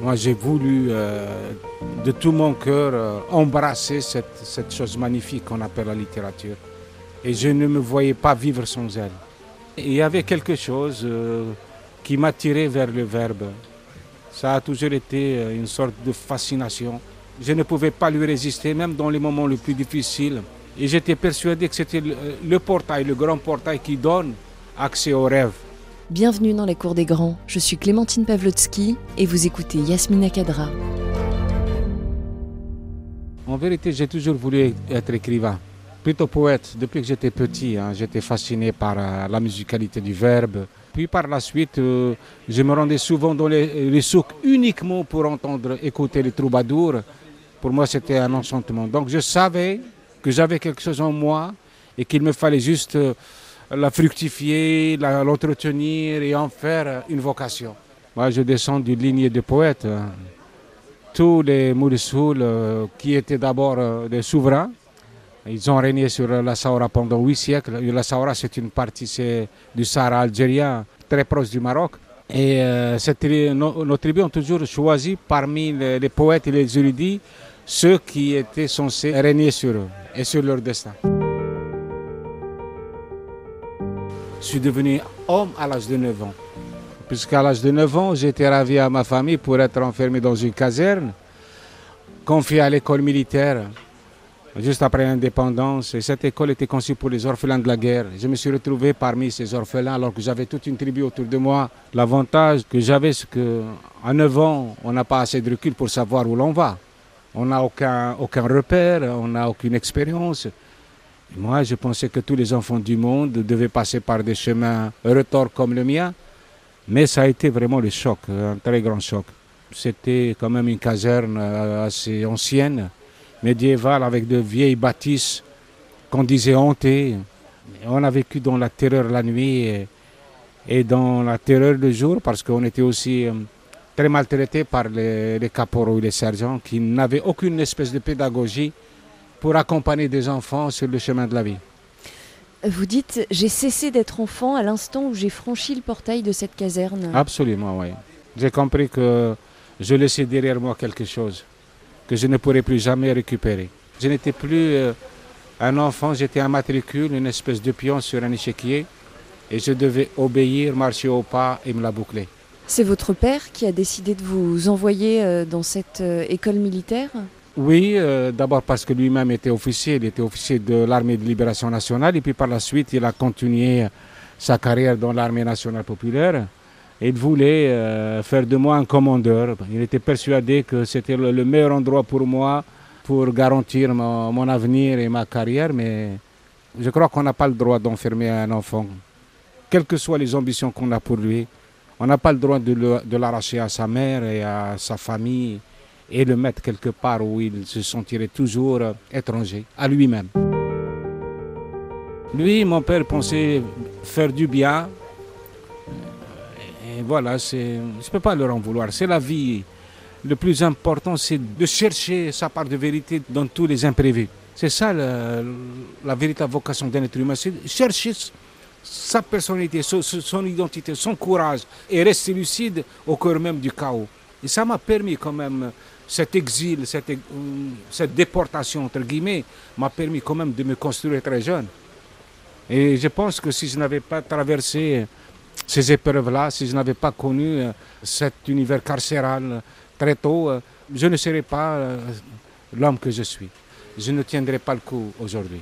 Moi, j'ai voulu euh, de tout mon cœur euh, embrasser cette, cette chose magnifique qu'on appelle la littérature. Et je ne me voyais pas vivre sans elle. Il y avait quelque chose euh, qui m'attirait vers le verbe. Ça a toujours été une sorte de fascination. Je ne pouvais pas lui résister, même dans les moments les plus difficiles. Et j'étais persuadé que c'était le, le portail, le grand portail qui donne accès au rêve. Bienvenue dans la cour des grands. Je suis Clémentine Pavlotsky et vous écoutez Yasmina Kadra. En vérité, j'ai toujours voulu être écrivain, plutôt poète. Depuis que j'étais petit, hein, j'étais fasciné par euh, la musicalité du verbe. Puis par la suite, euh, je me rendais souvent dans les, les souks uniquement pour entendre, écouter les troubadours. Pour moi, c'était un enchantement. Donc je savais que j'avais quelque chose en moi et qu'il me fallait juste euh, la fructifier, l'entretenir et en faire une vocation. Moi, je descends d'une lignée de poètes. hein. Tous les Mourisoul, euh, qui étaient d'abord euh, des souverains, ils ont régné sur la Sahara pendant huit siècles. La Sahara, c'est une partie du Sahara algérien, très proche du Maroc. Et euh, nos, tribus ont toujours choisi parmi les, les poètes et les érudits ceux qui étaient censés régner sur eux et sur leur destin. Suis devenu homme à l'âge de 9 ans. Puisqu'à l'âge de 9 ans, été ravi à ma famille pour être enfermé dans une caserne, confié à l'école militaire juste après l'indépendance. Et cette école était conçue pour les orphelins de la guerre. Je me suis retrouvé parmi ces orphelins alors que j'avais toute une tribu autour de moi. L'avantage que j'avais, c'est qu'à 9 ans, on n'a pas assez de recul pour savoir où l'on va. On n'a aucun, aucun repère, on n'a aucune expérience. Moi, je pensais que tous les enfants du monde devaient passer par des chemins retors comme le mien. Mais ça a été vraiment le choc, un très grand choc. C'était quand même une caserne euh, assez ancienne, médiévale, avec de vieilles bâtisses qu'on disait hantées. On a vécu dans la terreur la nuit et, dans la terreur le jour parce qu'on était aussi euh, très maltraités par les, les caporaux et les sergents qui n'avaient aucune espèce de pédagogie pour accompagner des enfants sur le chemin de la vie. Vous dites J'ai cessé d'être enfant à l'instant où j'ai franchi le portail de cette caserne. Absolument, oui. J'ai compris que je laissais derrière moi quelque chose que je ne pourrais plus jamais récupérer. Je n'étais plus euh, un enfant, j'étais un matricule, une espèce de pion sur un échiquier, et je devais obéir, marcher au pas et me la boucler. C'est votre père qui a décidé de vous envoyer euh, dans cette euh, école militaire? Oui, euh, d'abord parce que lui-même était officier, il était officier de l'armée de libération nationale, et puis par la suite, il a continué sa carrière dans l'armée nationale populaire. Il voulait euh, faire de moi un commandeur. Il était persuadé que c'était le, le meilleur endroit pour moi pour garantir mon, avenir et ma carrière, mais je crois qu'on n'a pas le droit d'enfermer un enfant, quelles que soient les ambitions qu'on a pour lui. On n'a pas le droit de l'arracher à sa mère et à sa famille et le mettre quelque part où il se sentirait toujours euh, étranger, à lui-même. Lui, mon père pensait faire du bien. Et voilà, je ne peux pas leur en vouloir. C'est la vie. Le plus important, c'est de chercher sa part de vérité dans tous les imprévus. C'est ça la, la véritable vocation d'un être humain, c'est chercher sa personnalité, son, son identité, son courage et rester lucide au cœur même du chaos. Et ça m'a permis quand même, cet exil, cette, euh, déportation, entre guillemets, m'a permis quand même de me construire très jeune. Et je pense que si je n'avais pas traversé ces épreuves-là, si je n'avais pas connu euh, cet univers carcéral très tôt, euh, je ne serais pas euh, l'homme que je suis. Je ne tiendrais pas le coup aujourd'hui.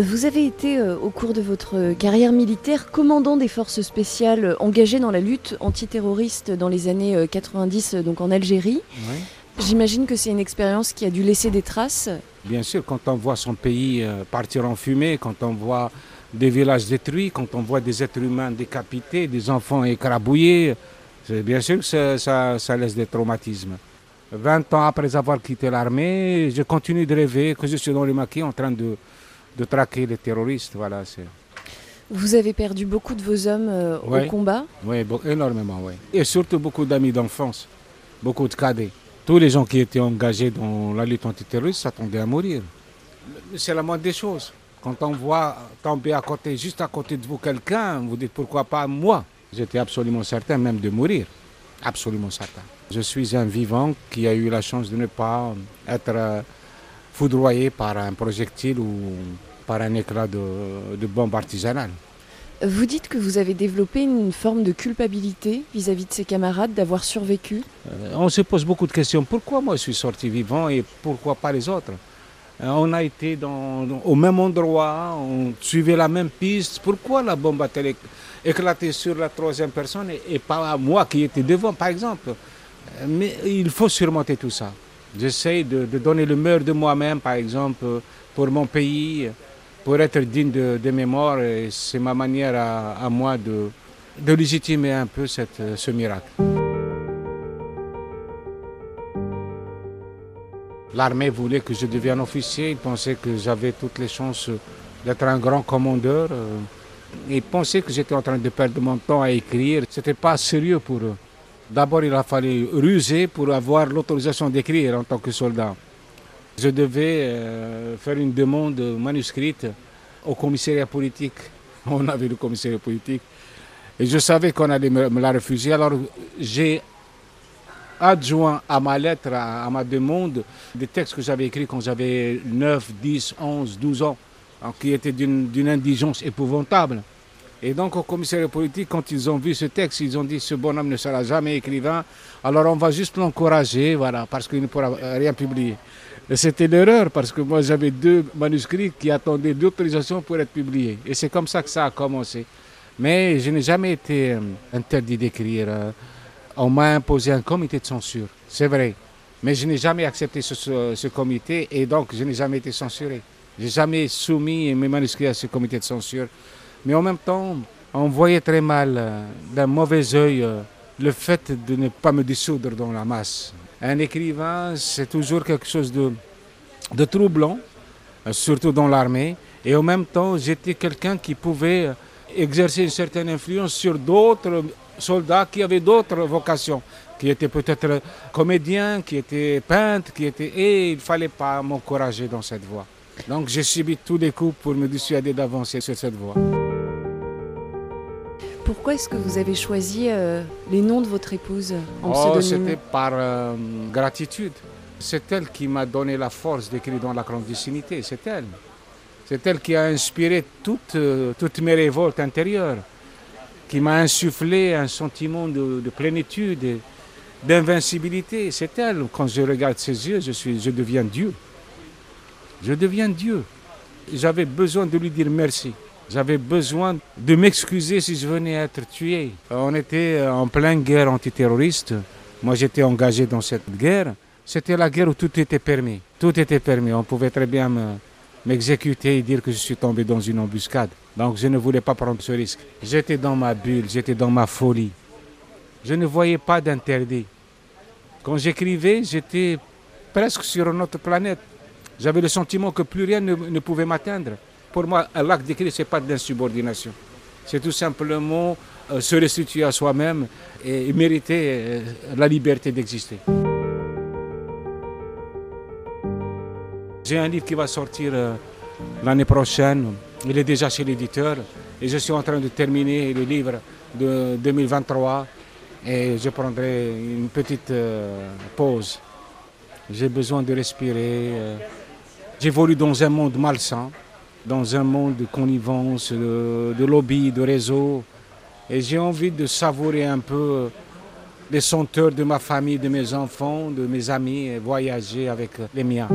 Vous avez été, euh, au cours de votre carrière militaire, commandant des forces spéciales euh, engagées dans la lutte antiterroriste dans les années euh, 90, euh, donc en Algérie. Oui. J'imagine que c'est une expérience qui a dû laisser des traces. Bien sûr, quand on voit son pays partir en fumée, quand on voit des villages détruits, quand on voit des êtres humains décapités, des enfants écrabouillés, bien sûr que ça, ça- ça laisse des traumatismes. 20 ans après avoir quitté l'armée, je continue de rêver que je suis dans le maquis en train de, de traquer les terroristes. Voilà, c'est... Vous avez perdu beaucoup de vos hommes euh, au combat. Oui, énormément, oui. Et surtout beaucoup d'amis d'enfance, beaucoup de cadets. Tous les gens qui étaient engagés dans la lutte antiterroriste s'attendaient à mourir. C'est la moindre des choses. Quand on voit tomber à côté, juste à côté de vous quelqu'un, vous dites pourquoi pas moi? J'étais absolument certain même de mourir. Absolument certain. Je suis un vivant qui a eu la chance de ne pas être euh, foudroyé par un projectile ou par un éclat de, de bombe artisanale. Vous dites que vous avez développé une forme de culpabilité vis-à-vis de ses camarades d'avoir survécu. Euh, on se pose beaucoup de questions. Pourquoi moi je suis sorti vivant et pourquoi pas les autres? Euh, On a été dans, au même endroit, on suivait la même piste. Pourquoi la bombe a-t-elle éclaté sur la troisième personne et, pas moi qui étais devant, par exemple? Euh, Mais il faut surmonter tout ça. J'essaie de, donner le meilleur de moi-même, par exemple, pour mon pays pour être digne de, de morts. Et c'est ma manière à, moi de, légitimer un peu ce miracle. L'armée voulait que je devienne officier. Ils pensaient que j'avais toutes les chances d'être un grand commandeur. Ils pensaient que j'étais en train de perdre mon temps à écrire. Ce n'était pas sérieux pour eux. D'abord, il a fallu ruser pour avoir l'autorisation d'écrire en tant que soldat. Je devais euh, faire une demande manuscrite au commissariat politique. On avait le commissariat politique. Et je savais qu'on allait me, la refuser. Alors j'ai adjoint à ma lettre, à, ma demande, des textes que j'avais écrits quand j'avais 9, 10, 11, 12 ans, qui étaient d'une indigence épouvantable. Et donc au commissariat politique, quand ils ont vu ce texte, ils ont dit ce bonhomme ne sera jamais écrivain, alors on va juste l'encourager, voilà, parce qu'il ne pourra rien publier. C'était l'erreur parce que moi j'avais deux manuscrits qui attendaient l'autorisation pour être publiés. Et c'est comme ça que ça a commencé. Mais je n'ai jamais été euh, interdit d'écrire. Euh. On m'a imposé un comité de censure, c'est vrai. Mais je n'ai jamais accepté ce, ce, comité et donc je n'ai jamais été censuré. Je n'ai jamais soumis mes manuscrits à ce comité de censure. Mais en même temps, on voyait très mal, euh, d'un mauvais œil, le fait de ne pas me dissoudre dans la masse. Un écrivain, c'est toujours quelque chose de, de troublant, euh, surtout dans l'armée. Et en même temps, j'étais quelqu'un qui pouvait exercer une certaine influence sur d'autres soldats qui avaient d'autres vocations, qui étaient peut-être comédiens, qui étaient peintres, qui étaient... Et il ne fallait pas m'encourager dans cette voie. Donc j'ai subi tous les coups pour me dissuader d'avancer sur cette voie. Pourquoi est-ce que vous avez choisi euh, les noms de votre épouse en oh, C'était par euh, gratitude. C'est elle qui m'a donné la force d'écrire dans la clandestinité, c'est elle. C'est elle qui a inspiré toutes, euh, toutes mes révoltes intérieures, qui m'a insufflé un sentiment de, de plénitude, d'invincibilité. C'est elle. Quand je regarde ses yeux, je, suis, je deviens Dieu. Je deviens Dieu. J'avais besoin de lui dire merci. J'avais besoin de m'excuser si je venais être tué. On était en pleine guerre antiterroriste. Moi, j'étais engagé dans cette guerre. C'était la guerre où tout était permis. Tout était permis. On pouvait très bien m'exécuter et dire que je suis tombé dans une embuscade. Donc, je ne voulais pas prendre ce risque. J'étais dans ma bulle, j'étais dans ma folie. Je ne voyais pas d'interdit. Quand j'écrivais, j'étais presque sur une autre planète. J'avais le sentiment que plus rien ne pouvait m'atteindre. Pour moi, l'acte d'écrire, ce n'est pas de l'insubordination. C'est tout simplement euh, se restituer à soi-même et mériter euh, la liberté d'exister. J'ai un livre qui va sortir euh, l'année prochaine. Il est déjà chez l'éditeur et je suis en train de terminer le livre de 2023 et je prendrai une petite pause. J'ai besoin de respirer. J'évolue dans un monde malsain dans un monde de connivence, de, de lobby, de réseau. Et j'ai envie de savourer un peu les senteurs de ma famille, de mes enfants, de mes amis, et voyager avec les miens.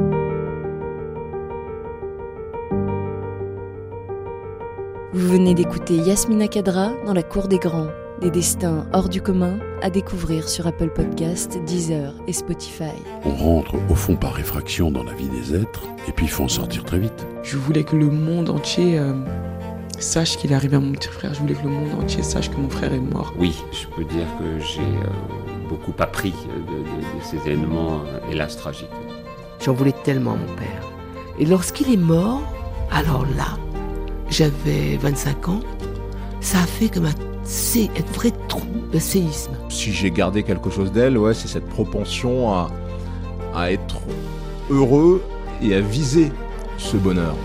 Vous venez d'écouter Yasmina Kadra dans la cour des grands. Des destins hors du commun à découvrir sur Apple Podcast, Deezer et Spotify. On rentre au fond par réfraction dans la vie des êtres et puis il faut en sortir très vite. Je voulais que le monde entier euh, sache qu'il est arrivé à mon petit frère. Je voulais que le monde entier sache que mon frère est mort. Oui, je peux dire que j'ai euh, beaucoup appris de, de, ces événements, euh, hélas, tragiques. J'en voulais tellement à mon père. Et lorsqu'il est mort, alors là, j'avais 25 ans, ça a fait que ma c'est un vrai trou de séisme. Si j'ai gardé quelque chose d'elle, ouais, c'est cette propension à, à être heureux et à viser ce bonheur.